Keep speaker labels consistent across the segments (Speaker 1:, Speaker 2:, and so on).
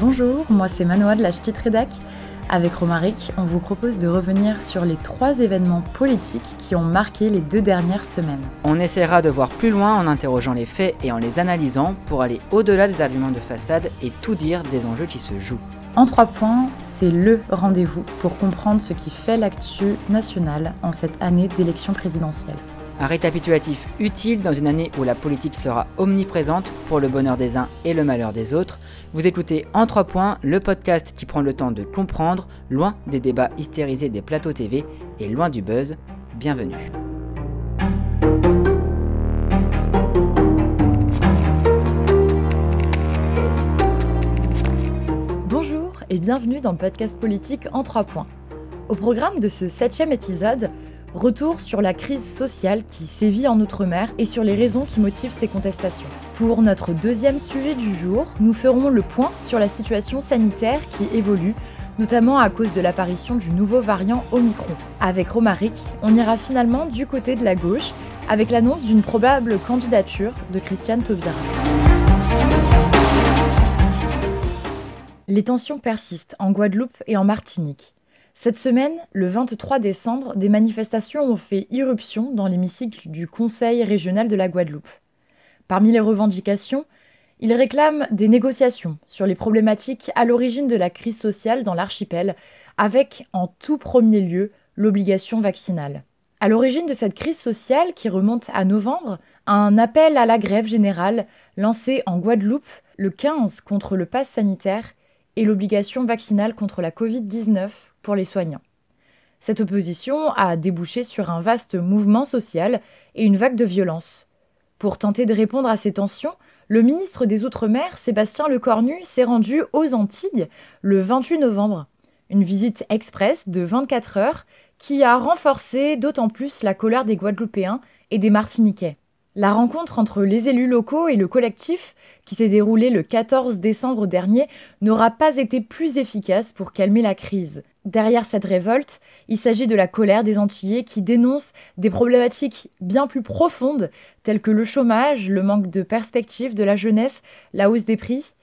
Speaker 1: Bonjour, moi c'est Manoa de la Rédac. Avec Romaric, on vous propose de revenir sur les trois événements politiques qui ont marqué les deux dernières semaines.
Speaker 2: On essaiera de voir plus loin en interrogeant les faits et en les analysant pour aller au-delà des arguments de façade et tout dire des enjeux qui se jouent.
Speaker 1: En trois points, c'est LE rendez-vous pour comprendre ce qui fait l'actu nationale en cette année d'élection présidentielle.
Speaker 2: Un récapitulatif utile dans une année où la politique sera omniprésente pour le bonheur des uns et le malheur des autres. Vous écoutez En 3 points, le podcast qui prend le temps de comprendre, loin des débats hystérisés des plateaux TV et loin du buzz. Bienvenue.
Speaker 1: Bonjour et bienvenue dans le podcast politique En 3 points. Au programme de ce septième épisode, Retour sur la crise sociale qui sévit en Outre-mer et sur les raisons qui motivent ces contestations. Pour notre deuxième sujet du jour, nous ferons le point sur la situation sanitaire qui évolue, notamment à cause de l'apparition du nouveau variant Omicron. Avec Romaric, on ira finalement du côté de la gauche avec l'annonce d'une probable candidature de Christiane Taubira. Les tensions persistent en Guadeloupe et en Martinique. Cette semaine, le 23 décembre, des manifestations ont fait irruption dans l'hémicycle du Conseil régional de la Guadeloupe. Parmi les revendications, ils réclament des négociations sur les problématiques à l'origine de la crise sociale dans l'archipel, avec en tout premier lieu l'obligation vaccinale. À l'origine de cette crise sociale qui remonte à novembre, un appel à la grève générale lancé en Guadeloupe le 15 contre le pass sanitaire et l'obligation vaccinale contre la Covid-19 pour les soignants. Cette opposition a débouché sur un vaste mouvement social et une vague de violence. Pour tenter de répondre à ces tensions, le ministre des Outre-mer, Sébastien Lecornu, s'est rendu aux Antilles le 28 novembre. Une visite express de 24 heures qui a renforcé d'autant plus la colère des Guadeloupéens et des Martiniquais. La rencontre entre les élus locaux et le collectif, qui s'est déroulée le 14 décembre dernier, n'aura pas été plus efficace pour calmer la crise. Derrière cette révolte, il s'agit de la colère des Antillais qui dénoncent des problématiques bien plus profondes telles que le chômage, le manque de perspective de la jeunesse, la hausse des prix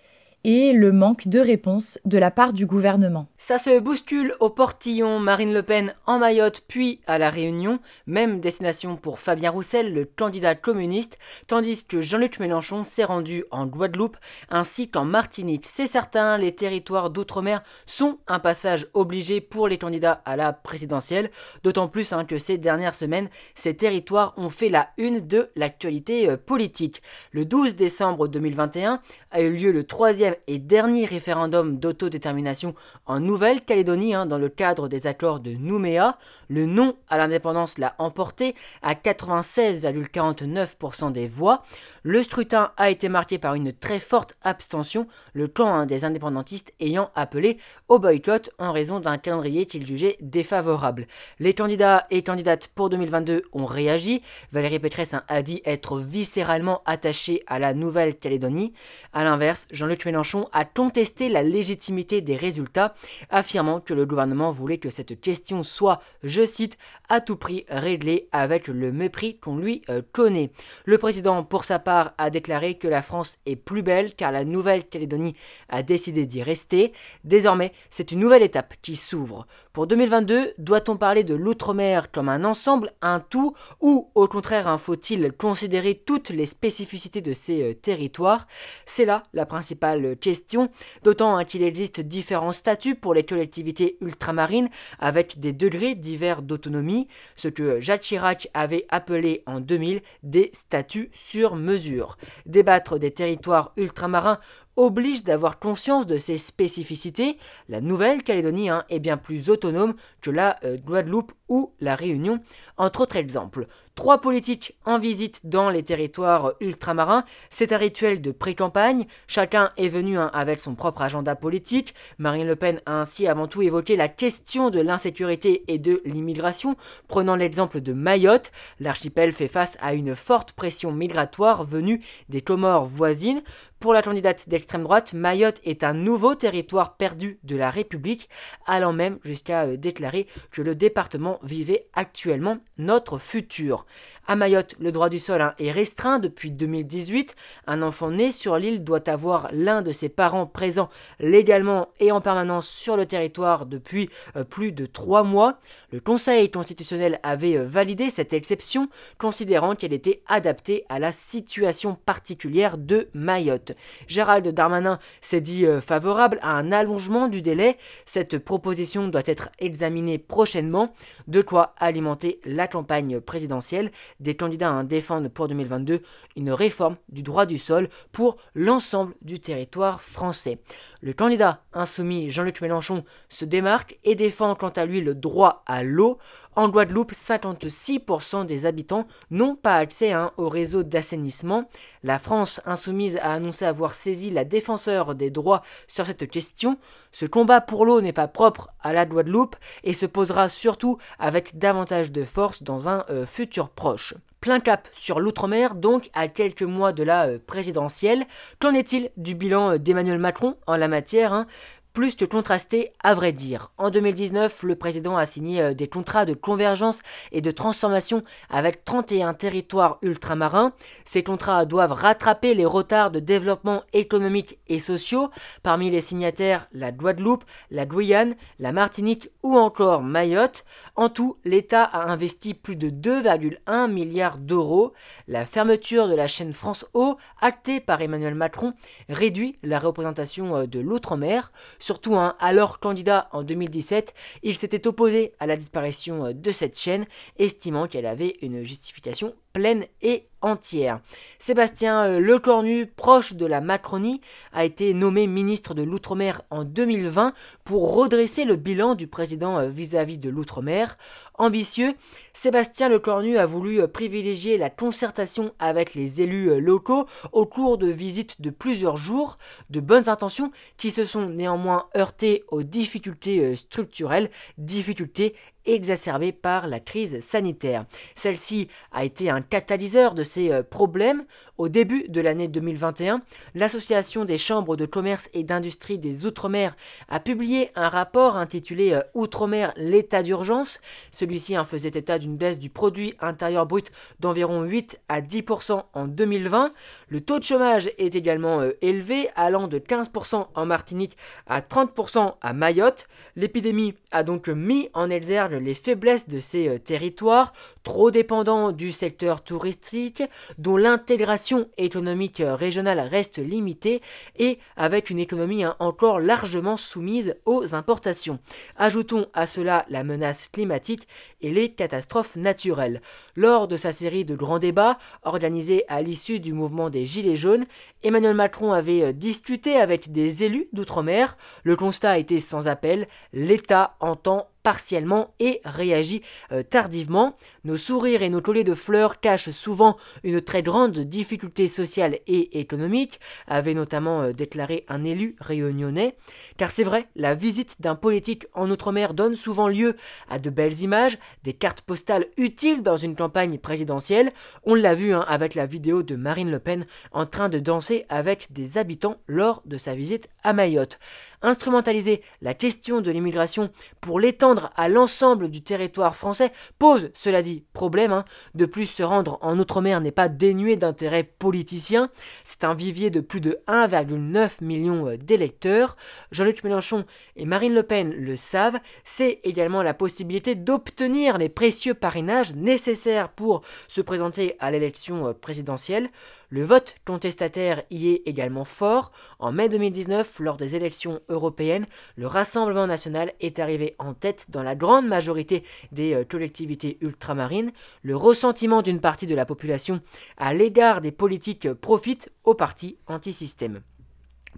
Speaker 1: et le manque de réponse de la part du gouvernement.
Speaker 2: Ça se bouscule au portillon, Marine Le Pen en Mayotte puis à La Réunion, même destination pour Fabien Roussel, le candidat communiste, tandis que Jean-Luc Mélenchon s'est rendu en Guadeloupe ainsi qu'en Martinique. C'est certain, les territoires d'outre-mer sont un passage obligé pour les candidats à la présidentielle, d'autant plus hein, que ces dernières semaines, ces territoires ont fait la une de l'actualité euh, politique. Le 12 décembre 2021 a eu lieu le troisième et dernier référendum d'autodétermination en Nouvelle-Calédonie hein, dans le cadre des accords de Nouméa. Le non à l'indépendance l'a emporté à 96,49% des voix. Le scrutin a été marqué par une très forte abstention, le camp hein, des indépendantistes ayant appelé au boycott en raison d'un calendrier qu'il jugeait défavorable. Les candidats et candidates pour 2022 ont réagi. Valérie Pécresse hein, a dit être viscéralement attachée à la Nouvelle-Calédonie. A l'inverse, Jean-Luc Mélenchon a contesté la légitimité des résultats, affirmant que le gouvernement voulait que cette question soit, je cite, à tout prix réglée avec le mépris qu'on lui euh, connaît. Le président, pour sa part, a déclaré que la France est plus belle car la Nouvelle-Calédonie a décidé d'y rester. Désormais, c'est une nouvelle étape qui s'ouvre. Pour 2022, doit-on parler de l'outre-mer comme un ensemble, un tout, ou au contraire, faut-il considérer toutes les spécificités de ces euh, territoires? C'est là la principale question, d'autant hein, qu'il existe différents statuts pour les collectivités ultramarines avec des degrés divers d'autonomie, ce que Jacques Chirac avait appelé en 2000 des statuts sur mesure. Débattre des territoires ultramarins oblige d'avoir conscience de ses spécificités. La Nouvelle-Calédonie hein, est bien plus autonome que la euh, Guadeloupe ou la Réunion, entre autres exemples. Trois politiques en visite dans les territoires ultramarins, c'est un rituel de pré-campagne, chacun est venu hein, avec son propre agenda politique, Marine Le Pen a ainsi avant tout évoqué la question de l'insécurité et de l'immigration, prenant l'exemple de Mayotte, l'archipel fait face à une forte pression migratoire venue des Comores voisines, Pour la candidate d'extrême droite, Mayotte est un nouveau territoire perdu de la République, allant même jusqu'à euh, déclarer que le département vivait actuellement notre futur. À Mayotte, le droit du sol hein, est restreint depuis 2018. Un enfant né sur l'île doit avoir l'un de ses parents présents légalement et en permanence sur le territoire depuis euh, plus de trois mois. Le Conseil constitutionnel avait euh, validé cette exception, considérant qu'elle était adaptée à la situation particulière de Mayotte. Gérald Darmanin s'est dit euh, favorable à un allongement du délai. Cette proposition doit être examinée prochainement, de quoi alimenter la campagne présidentielle. Des candidats défendent pour 2022 une réforme du droit du sol pour l'ensemble du territoire français. Le candidat insoumis Jean-Luc Mélenchon se démarque et défend quant à lui le droit à l'eau. En Guadeloupe, 56% des habitants n'ont pas accès hein, au réseau d'assainissement. La France insoumise a annoncé avoir saisi la défenseur des droits sur cette question. Ce combat pour l'eau n'est pas propre à la Guadeloupe et se posera surtout avec davantage de force dans un euh, futur proche. Plein cap sur l'outre-mer, donc à quelques mois de la euh, présidentielle. Qu'en est-il du bilan euh, d'Emmanuel Macron en la matière hein? Plus que contrasté à vrai dire. En 2019, le président a signé euh, des contrats de convergence et de transformation avec 31 territoires ultramarins. Ces contrats doivent rattraper les retards de développement économique et sociaux. Parmi les signataires, la Guadeloupe, la Guyane, la Martinique ou encore Mayotte. En tout, l'État a investi plus de 2,1 milliards d'euros. La fermeture de la chaîne France Eau, actée par Emmanuel Macron, réduit la représentation euh, de l'outre-mer. Surtout, hein, alors candidat en 2017, il s'était opposé à la disparition euh, de cette chaîne, estimant qu'elle avait une justification pleine et entière. Sébastien euh, Lecornu, proche de la Macronie, a été nommé ministre de l'Outre-mer en 2020 pour redresser le bilan du président euh, vis-à-vis de l'Outre-mer. Ambitieux, Sébastien Lecornu a voulu euh, privilégier la concertation avec les élus locaux au cours de visites de plusieurs jours, de bonnes intentions qui se sont néanmoins heurtées aux difficultés structurelles, difficultés exacerbée par la crise sanitaire. Celle-ci a été un catalyseur de ces euh, problèmes. Au début de l'année 2021, l'Association des chambres de commerce et d'industrie des Outre-mer a publié un rapport intitulé euh, Outre-mer, l'état d'urgence. Celui-ci faisait état d'une baisse du produit intérieur brut d'environ 8 à 10% en 2020. Le taux de chômage est également euh, élevé, allant de 15% en Martinique à 30% à Mayotte. L'épidémie a donc mis en exergue les faiblesses de ces euh, territoires, trop dépendants du secteur touristique, dont l'intégration économique euh, régionale reste limitée et avec une économie hein, encore largement soumise aux importations. Ajoutons à cela la menace climatique et les catastrophes naturelles. Lors de sa série de grands débats organisés à l'issue du mouvement des Gilets jaunes, Emmanuel Macron avait euh, discuté avec des élus d'outre-mer. Le constat était sans appel, l'État entend partiellement et réagit euh, tardivement. Nos sourires et nos collets de fleurs cachent souvent une très grande difficulté sociale et économique, avait notamment euh, déclaré un élu réunionnais. Car c'est vrai, la visite d'un politique en Outre-mer donne souvent lieu à de belles images, des cartes postales utiles dans une campagne présidentielle. On l'a vu hein, avec la vidéo de Marine Le Pen en train de danser avec des habitants lors de sa visite à Mayotte. Instrumentaliser la question de l'immigration pour l'étendre à l'ensemble du territoire français pose, cela dit, problème. Hein. De plus, se rendre en Outre-mer n'est pas dénué d'intérêt politicien. C'est un vivier de plus de 1,9 million euh, d'électeurs. Jean-Luc Mélenchon et Marine Le Pen le savent. C'est également la possibilité d'obtenir les précieux parrainages nécessaires pour se présenter à l'élection euh, présidentielle. Le vote contestataire y est également fort. En mai 2019, lors des élections européenne, le Rassemblement national est arrivé en tête dans la grande majorité des euh, collectivités ultramarines. Le ressentiment d'une partie de la population à l'égard des politiques profite au parti anti-système.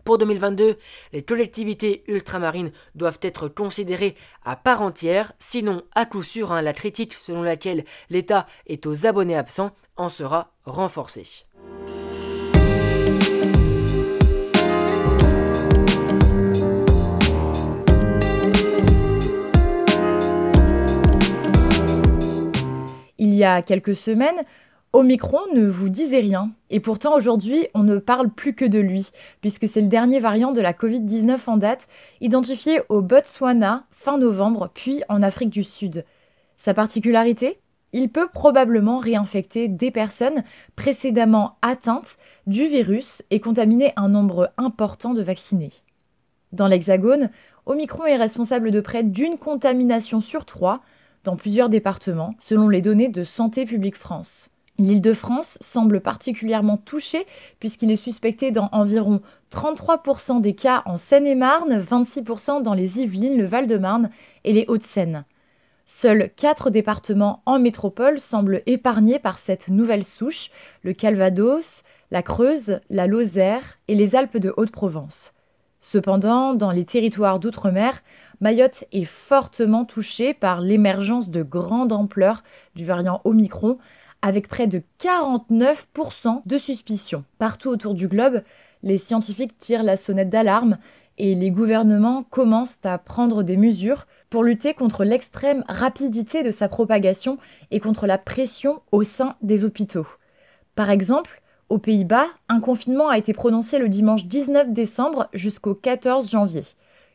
Speaker 2: Pour 2022, les collectivités ultramarines doivent être considérées à part entière, sinon à coup sûr hein, la critique selon laquelle l'État est aux abonnés absents en sera renforcée.
Speaker 1: Y a quelques semaines, Omicron ne vous disait rien, et pourtant aujourd'hui on ne parle plus que de lui, puisque c'est le dernier variant de la Covid-19 en date, identifié au Botswana fin novembre, puis en Afrique du Sud. Sa particularité? Il peut probablement réinfecter des personnes précédemment atteintes du virus et contaminer un nombre important de vaccinés. Dans l'Hexagone, Omicron est responsable de près d'une contamination sur trois dans plusieurs départements, selon les données de Santé publique France. L'Île-de-France semble particulièrement touchée puisqu'il est suspecté dans environ 33% des cas en Seine-et-Marne, 26% dans les Yvelines, le Val-de-Marne et les Hauts-de-Seine. Seuls quatre départements en métropole semblent épargnés par cette nouvelle souche, le Calvados, la Creuse, la Lozère et les Alpes de Haute-Provence. Cependant, dans les territoires d'outre-mer, Mayotte est fortement touchée par l'émergence de grande ampleur du variant Omicron, avec près de 49% de suspicion. Partout autour du globe, les scientifiques tirent la sonnette d'alarme et les gouvernements commencent à prendre des mesures pour lutter contre l'extrême rapidité de sa propagation et contre la pression au sein des hôpitaux. Par exemple, aux Pays-Bas, un confinement a été prononcé le dimanche 19 décembre jusqu'au 14 janvier.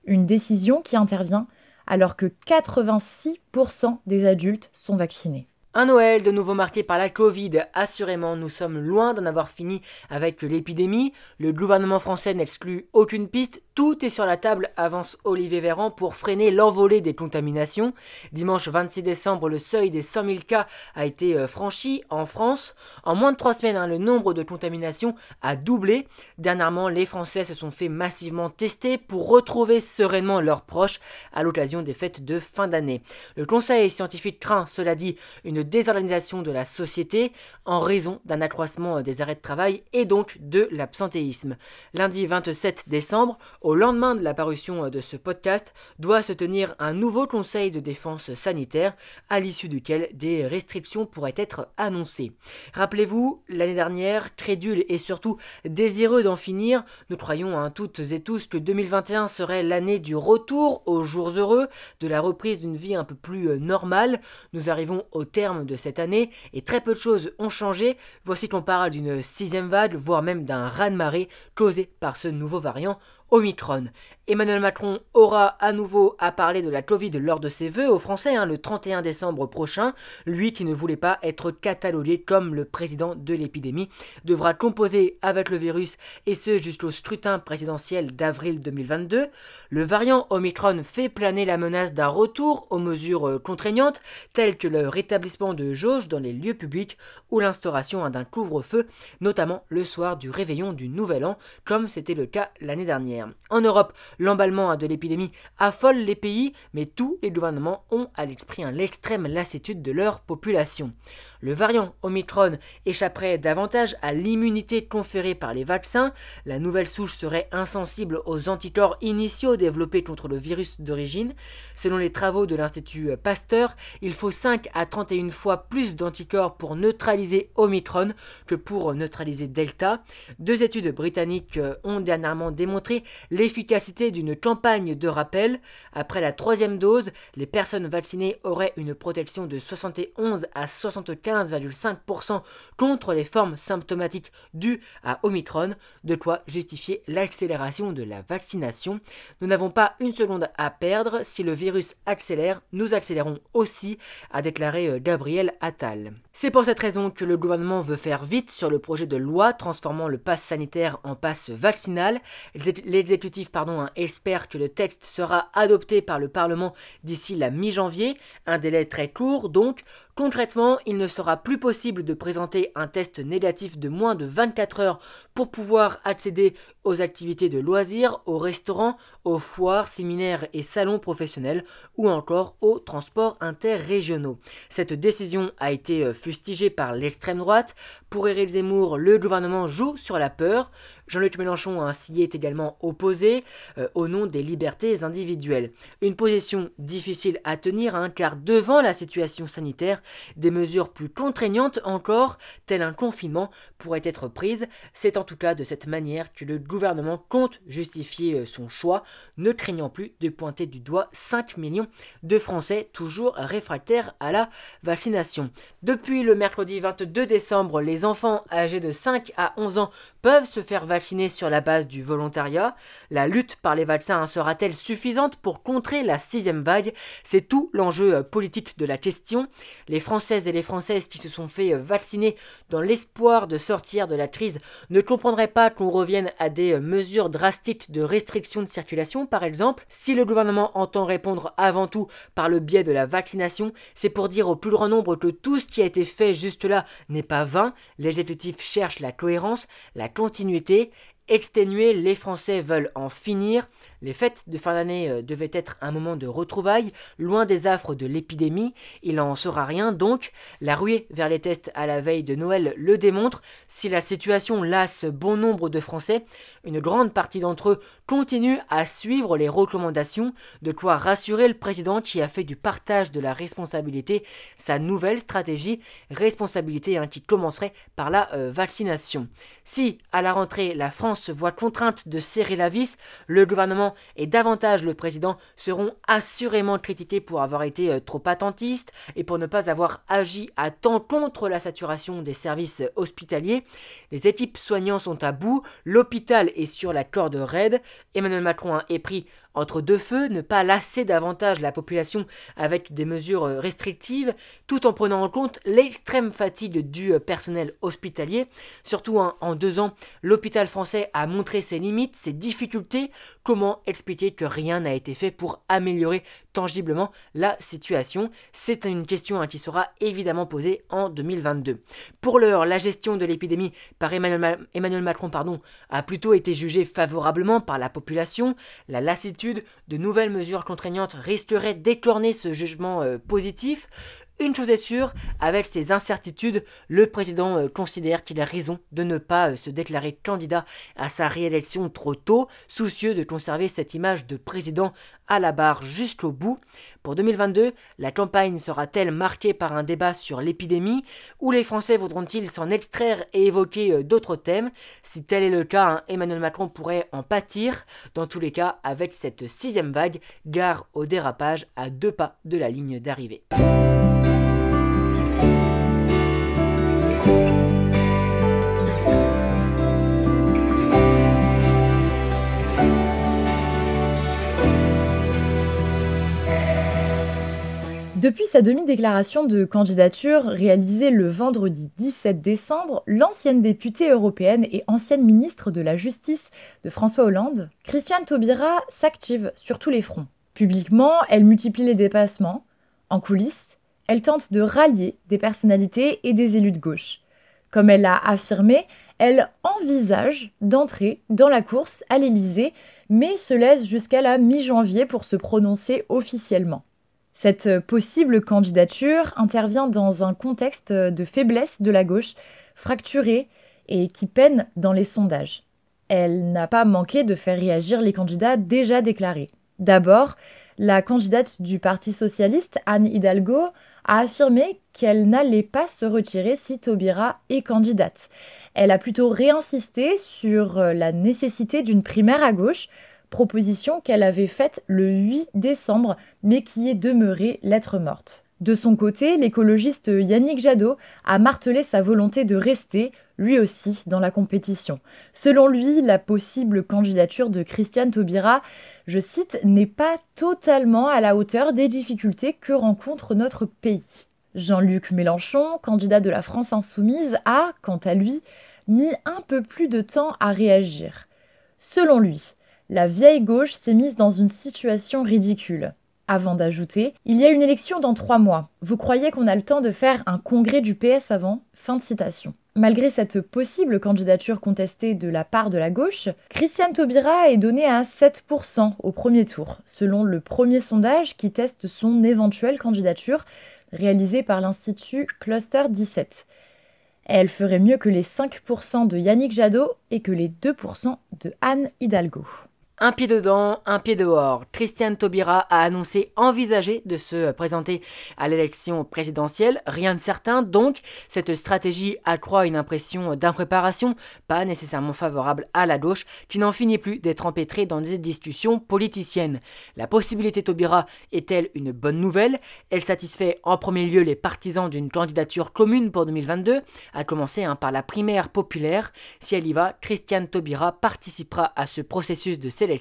Speaker 1: Une décision qui intervient alors que 86% des adultes sont vaccinés.
Speaker 2: Un Noël de nouveau marqué par la Covid. Assurément, nous sommes loin d'en avoir fini avec l'épidémie. Le gouvernement français n'exclut aucune piste. Tout est sur la table, avance Olivier Véran, pour freiner l'envolée des contaminations. Dimanche 26 décembre, le seuil des 100 000 cas a été euh, franchi en France. En moins de trois semaines, hein, le nombre de contaminations a doublé. Dernièrement, les Français se sont fait massivement tester pour retrouver sereinement leurs proches à l'occasion des fêtes de fin d'année. Le Conseil scientifique craint, cela dit, une désorganisation de la société en raison d'un accroissement des arrêts de travail et donc de l'absentéisme. Lundi 27 décembre, au lendemain de la parution de ce podcast, doit se tenir un nouveau conseil de défense sanitaire à l'issue duquel des restrictions pourraient être annoncées. Rappelez-vous, l'année dernière, crédule et surtout désireux d'en finir, nous croyons hein, toutes et tous que 2021 serait l'année du retour aux jours heureux, de la reprise d'une vie un peu plus euh, normale. Nous arrivons au terme de cette année et très peu de choses ont changé. Voici qu'on parle d'une sixième vague, voire même d'un raz-de-marée causé par ce nouveau variant Omicron. Emmanuel Macron aura à nouveau à parler de la Covid lors de ses vœux aux Français hein, le 31 décembre prochain. Lui qui ne voulait pas être catalogué comme le président de l'épidémie devra composer avec le virus et ce jusqu'au scrutin présidentiel d'avril 2022. Le variant Omicron fait planer la menace d'un retour aux mesures contraignantes telles que le rétablissement de jauges dans les lieux publics ou l'instauration hein, d'un couvre-feu, notamment le soir du réveillon du Nouvel An, comme c'était le cas l'année dernière. En Europe, l'emballement de l'épidémie affole les pays, mais tous les gouvernements ont à l'esprit l'extrême lassitude de leur population. Le variant Omicron échapperait davantage à l'immunité conférée par les vaccins, la nouvelle souche serait insensible aux anticorps initiaux développés contre le virus d'origine. Selon les travaux de l'Institut Pasteur, il faut 5 à 31 fois plus d'anticorps pour neutraliser Omicron que pour neutraliser Delta. Deux études britanniques ont dernièrement démontré l'efficacité d'une campagne de rappel. Après la troisième dose, les personnes vaccinées auraient une protection de 71 à 75,5% contre les formes symptomatiques dues à Omicron, de quoi justifier l'accélération de la vaccination. Nous n'avons pas une seconde à perdre, si le virus accélère, nous accélérons aussi, a déclaré euh, Gabriel Attal. C'est pour cette raison que le gouvernement veut faire vite sur le projet de loi transformant le pass sanitaire en passe vaccinal. L'exécutif pardon, hein, espère que le texte sera adopté par le Parlement d'ici la mi-janvier, un délai très court donc. Concrètement, il ne sera plus possible de présenter un test négatif de moins de 24 heures pour pouvoir accéder aux activités de loisirs, aux restaurants, aux foires, séminaires et salons professionnels ou encore aux transports interrégionaux. Cette décision a été euh, fustigée par l'extrême droite. Pour Éric Zemmour, le gouvernement joue sur la peur. Jean-Luc Mélenchon s'y est également opposé euh, au nom des libertés individuelles. Une position difficile à tenir hein, car devant la situation sanitaire, des mesures plus contraignantes encore, tel un confinement, pourraient être prises. C'est en tout cas de cette manière que le gouvernement compte justifier euh, son choix, ne craignant plus de pointer du doigt 5 millions de Français toujours réfractaires à la vaccination. Depuis Le mercredi 22 décembre, les enfants âgés de 5 à 11 ans peuvent se faire vacciner sur la base du volontariat. La lutte par les vaccins sera-t-elle suffisante pour contrer la sixième vague? C'est tout l'enjeu euh, politique de la question. Les Françaises et les Françaises qui se sont fait euh, vacciner dans l'espoir de sortir de la crise ne comprendraient pas qu'on revienne à des euh, mesures drastiques de restriction de circulation, par exemple. Si le gouvernement entend répondre avant tout par le biais de la vaccination, c'est pour dire au plus grand nombre que tout ce qui a été fait juste là n'est pas vain. L'exécutif cherche la cohérence, la continuité exténuer, les Français veulent en finir. Les fêtes de fin d'année euh, devaient être un moment de retrouvailles, loin des affres de l'épidémie. Il n'en sera rien donc. La ruée vers les tests à la veille de Noël le démontre. Si la situation lasse bon nombre de Français, une grande partie d'entre eux continuent à suivre les recommandations, de quoi rassurer le président qui a fait du partage de la responsabilité sa nouvelle stratégie, responsabilité hein, qui commencerait par la euh, vaccination. Si, à la rentrée, la France se voit contrainte de serrer la vis, le gouvernement et davantage le président seront assurément critiqués pour avoir été euh, trop attentistes et pour ne pas avoir agi à temps contre la saturation des services hospitaliers. Les équipes soignantes sont à bout, l'hôpital est sur la corde raide, Emmanuel Macron est pris entre deux feux, ne pas lasser davantage la population avec des mesures euh, restrictives, tout en prenant en compte l'extrême fatigue du euh, personnel hospitalier. Surtout en deux ans, l'hôpital français a montré ses limites, ses difficultés. Comment expliquer que rien n'a été fait pour améliorer tangiblement la situation C'est une question hein, qui sera évidemment posée en 2022. Pour l'heure, la gestion de l'épidémie par Emmanuel, Macron pardon, a plutôt été jugée favorablement par la population. La lassitude de nouvelles mesures contraignantes risqueraient d'écorner ce jugement euh, positif. Une chose est sûre, avec ces incertitudes, le président euh, considère qu'il a raison de ne pas euh, se déclarer candidat à sa réélection trop tôt, soucieux de conserver cette image de président à la barre jusqu'au bout. Pour 2022, la campagne sera-t-elle marquée par un débat sur l'épidémie ou les Français voudront-ils s'en extraire et évoquer euh, d'autres thèmes? Si tel est le cas, hein, Emmanuel Macron pourrait en pâtir. Dans tous les cas, avec cette sixième vague, gare au dérapage à deux pas de la ligne d'arrivée.
Speaker 1: Depuis sa demi-déclaration de candidature réalisée le vendredi 17 décembre, l'ancienne députée européenne et ancienne ministre de la Justice de François Hollande, Christiane Taubira, s'active sur tous les fronts. Publiquement, elle multiplie les dépassements. En coulisses, elle tente de rallier des personnalités et des élus de gauche. Comme elle l'a affirmé, elle envisage d'entrer dans la course à l'Élysée, mais se laisse jusqu'à la mi-janvier pour se prononcer officiellement. Cette possible candidature intervient dans un contexte de faiblesse de la gauche, fracturée et qui peine dans les sondages. Elle n'a pas manqué de faire réagir les candidats déjà déclarés. D'abord, la candidate du Parti socialiste, Anne Hidalgo, a affirmé qu'elle n'allait pas se retirer si Taubira est candidate. Elle a plutôt réinsisté sur la nécessité d'une primaire à gauche proposition qu'elle avait faite le 8 décembre, mais qui est demeurée lettre morte. De son côté, l'écologiste Yannick Jadot a martelé sa volonté de rester, lui aussi, dans la compétition. Selon lui, la possible candidature de Christiane Taubira, je cite, n'est pas totalement à la hauteur des difficultés que rencontre notre pays. Jean-Luc Mélenchon, candidat de la France insoumise, a, quant à lui, mis un peu plus de temps à réagir. Selon lui, la vieille gauche s'est mise dans une situation ridicule. Avant d'ajouter, il y a une élection dans trois mois. Vous croyez qu'on a le temps de faire un congrès du PS avant? Fin citation. Malgré cette possible candidature contestée de la part de la gauche, Christiane Taubira est donnée à 7% au premier tour, selon le premier sondage qui teste son éventuelle candidature, réalisé par l'Institut Cluster 17. Elle ferait mieux que les 5% de Yannick Jadot et que les 2% de Anne Hidalgo.
Speaker 2: Un pied dedans, un pied dehors. Christiane Taubira a annoncé envisager de se présenter à l'élection présidentielle. Rien de certain, donc cette stratégie accroît une impression d'impréparation, pas nécessairement favorable à la gauche, qui n'en finit plus d'être empêtrée dans des discussions politiciennes. La possibilité Taubira est-elle une bonne nouvelle? Elle satisfait en premier lieu les partisans d'une candidature commune pour 2022, à commencer hein, par la primaire populaire. Si elle y va, Christiane Taubira participera à ce processus de sélection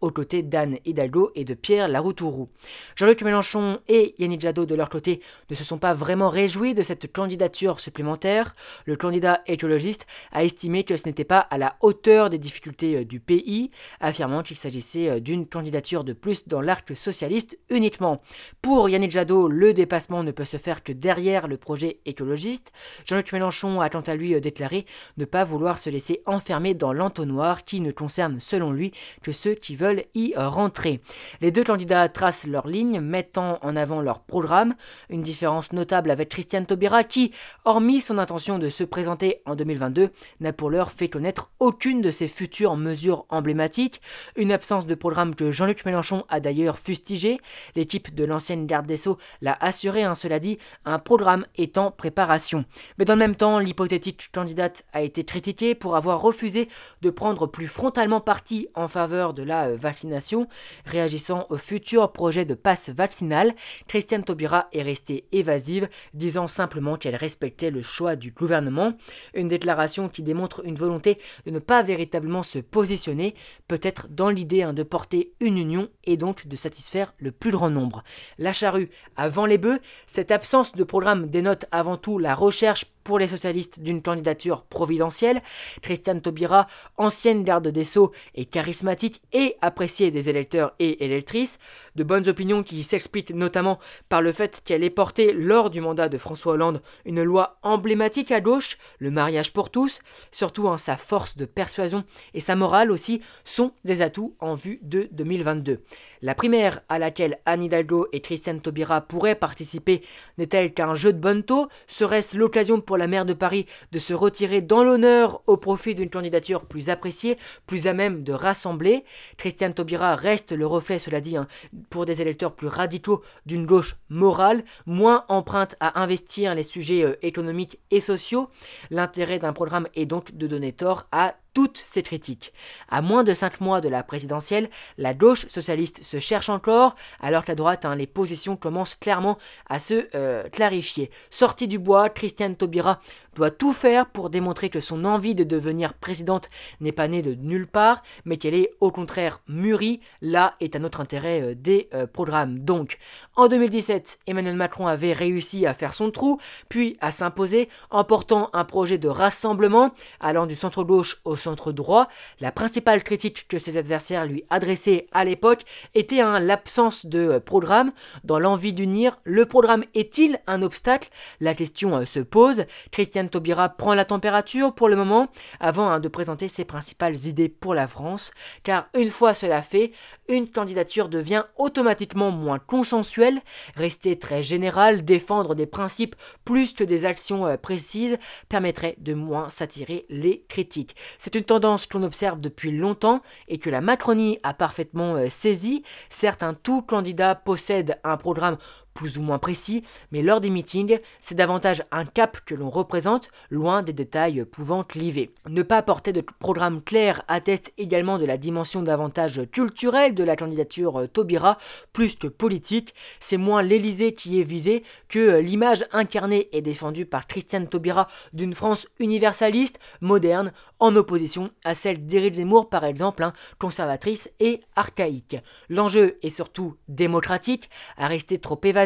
Speaker 2: aux côtés d'Anne Hidalgo et de Pierre Laroutourou. Jean-Luc Mélenchon et Yannick Jadot de leur côté ne se sont pas vraiment réjouis de cette candidature supplémentaire. Le candidat écologiste a estimé que ce n'était pas à la hauteur des difficultés euh, du pays, affirmant qu'il s'agissait euh, d'une candidature de plus dans l'arc socialiste uniquement. Pour Yannick Jadot, le dépassement ne peut se faire que derrière le projet écologiste. Jean-Luc Mélenchon a quant à lui euh, déclaré ne pas vouloir se laisser enfermer dans l'entonnoir qui ne concerne selon lui que ceux qui veulent y rentrer. Les deux candidats tracent leur ligne, mettant en avant leur programme, une différence notable avec Christiane Taubira qui, hormis son intention de se présenter en 2022, n'a pour l'heure fait connaître aucune de ses futures mesures emblématiques, une absence de programme que Jean-Luc Mélenchon a d'ailleurs fustigé, l'équipe de l'ancienne garde des Sceaux l'a assuré, hein, cela dit, un programme est en préparation. Mais dans le même temps, l'hypothétique candidate a été critiquée pour avoir refusé de prendre plus frontalement parti en faveur de la euh, vaccination. Réagissant au futur projet de passe vaccinal, Christiane Taubira est restée évasive, disant simplement qu'elle respectait le choix du gouvernement. Une déclaration qui démontre une volonté de ne pas véritablement se positionner, peut-être dans l'idée hein, de porter une union et donc de satisfaire le plus grand nombre. La charrue avant les bœufs, cette absence de programme dénote avant tout la recherche pour les socialistes d'une candidature providentielle. Christiane Taubira, ancienne garde des Sceaux et charismatique et appréciée des électeurs et électrices, de bonnes opinions qui s'expliquent notamment par le fait qu'elle ait porté lors du mandat de François Hollande une loi emblématique à gauche, le mariage pour tous, surtout sa force de persuasion et sa morale aussi sont des atouts en vue de 2022. La primaire à laquelle Anne Hidalgo et Christiane Taubira pourraient participer n'est-elle qu'un jeu de bonne taux Serait-ce l'occasion pour la maire de Paris de se retirer dans l'honneur au profit d'une candidature plus appréciée, plus à même de rassembler. Christiane Taubira reste le reflet, cela dit, hein, pour des électeurs plus radicaux d'une gauche morale, moins empreinte à investir les sujets euh, économiques et sociaux. L'intérêt d'un programme est donc de donner tort à toutes ces critiques. À moins de 5 mois de la présidentielle, la gauche socialiste se cherche encore, alors qu'à droite, hein, les positions commencent clairement à se euh, clarifier. Sortie du bois, Christiane Taubira doit tout faire pour démontrer que son envie de devenir présidente n'est pas née de nulle part, mais qu'elle est au contraire mûrie. Là est à notre intérêt euh, des euh, programmes. Donc, en 2017, Emmanuel Macron avait réussi à faire son trou, puis à s'imposer en portant un projet de rassemblement allant du centre-gauche au centre droit, la principale critique que ses adversaires lui adressaient à l'époque était l'absence de euh, programme. Dans l'envie d'unir, le programme est-il un obstacle? La question euh, se pose. Christiane Taubira prend la température pour le moment avant hein, de présenter ses principales idées pour la France, car une fois cela fait, une candidature devient automatiquement moins consensuelle, rester très général, défendre des principes plus que des actions euh, précises permettrait de moins s'attirer les critiques. C'est une tendance qu'on observe depuis longtemps et que la Macronie a parfaitement euh, saisi. Certes, un tout candidat possède un programme plus ou moins précis, mais lors des meetings, c'est davantage un cap que l'on représente, loin des détails pouvant cliver. Ne pas porter de programme clair atteste également de la dimension davantage culturelle de la candidature Taubira, plus que politique. C'est moins l'Elysée qui est visé que l'image incarnée et défendue par Christiane Taubira d'une France universaliste, moderne, en opposition à celle d'Éric Zemmour par exemple, hein, conservatrice et archaïque. L'enjeu est surtout démocratique, à rester trop évasif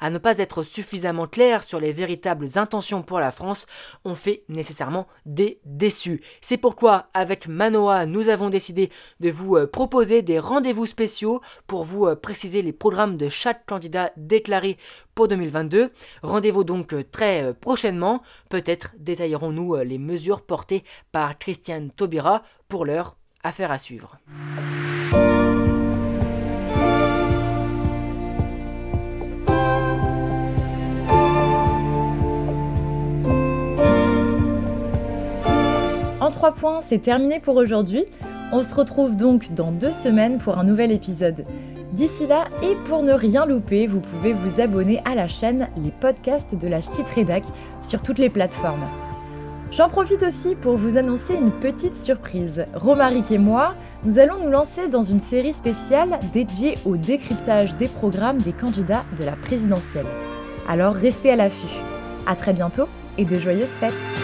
Speaker 2: à ne pas être suffisamment clair sur les véritables intentions pour la France, on fait nécessairement des déçus. C'est pourquoi, avec Manoa, nous avons décidé de vous euh, proposer des rendez-vous spéciaux pour vous euh, préciser les programmes de chaque candidat déclaré pour 2022. Rendez-vous donc euh, très prochainement. Peut-être détaillerons-nous les mesures portées par Christiane Taubira. Pour l'heure, affaire à suivre.
Speaker 1: En trois points, c'est terminé pour aujourd'hui. On se retrouve donc dans deux semaines pour un nouvel épisode. D'ici là, et pour ne rien louper, vous pouvez vous abonner à la chaîne Les podcasts de la Ch'tite Rédac sur toutes les plateformes. J'en profite aussi pour vous annoncer une petite surprise. Romaric et moi, nous allons nous lancer dans une série spéciale dédiée au décryptage des programmes des candidats de la présidentielle. Alors restez à l'affût. À très bientôt et de joyeuses fêtes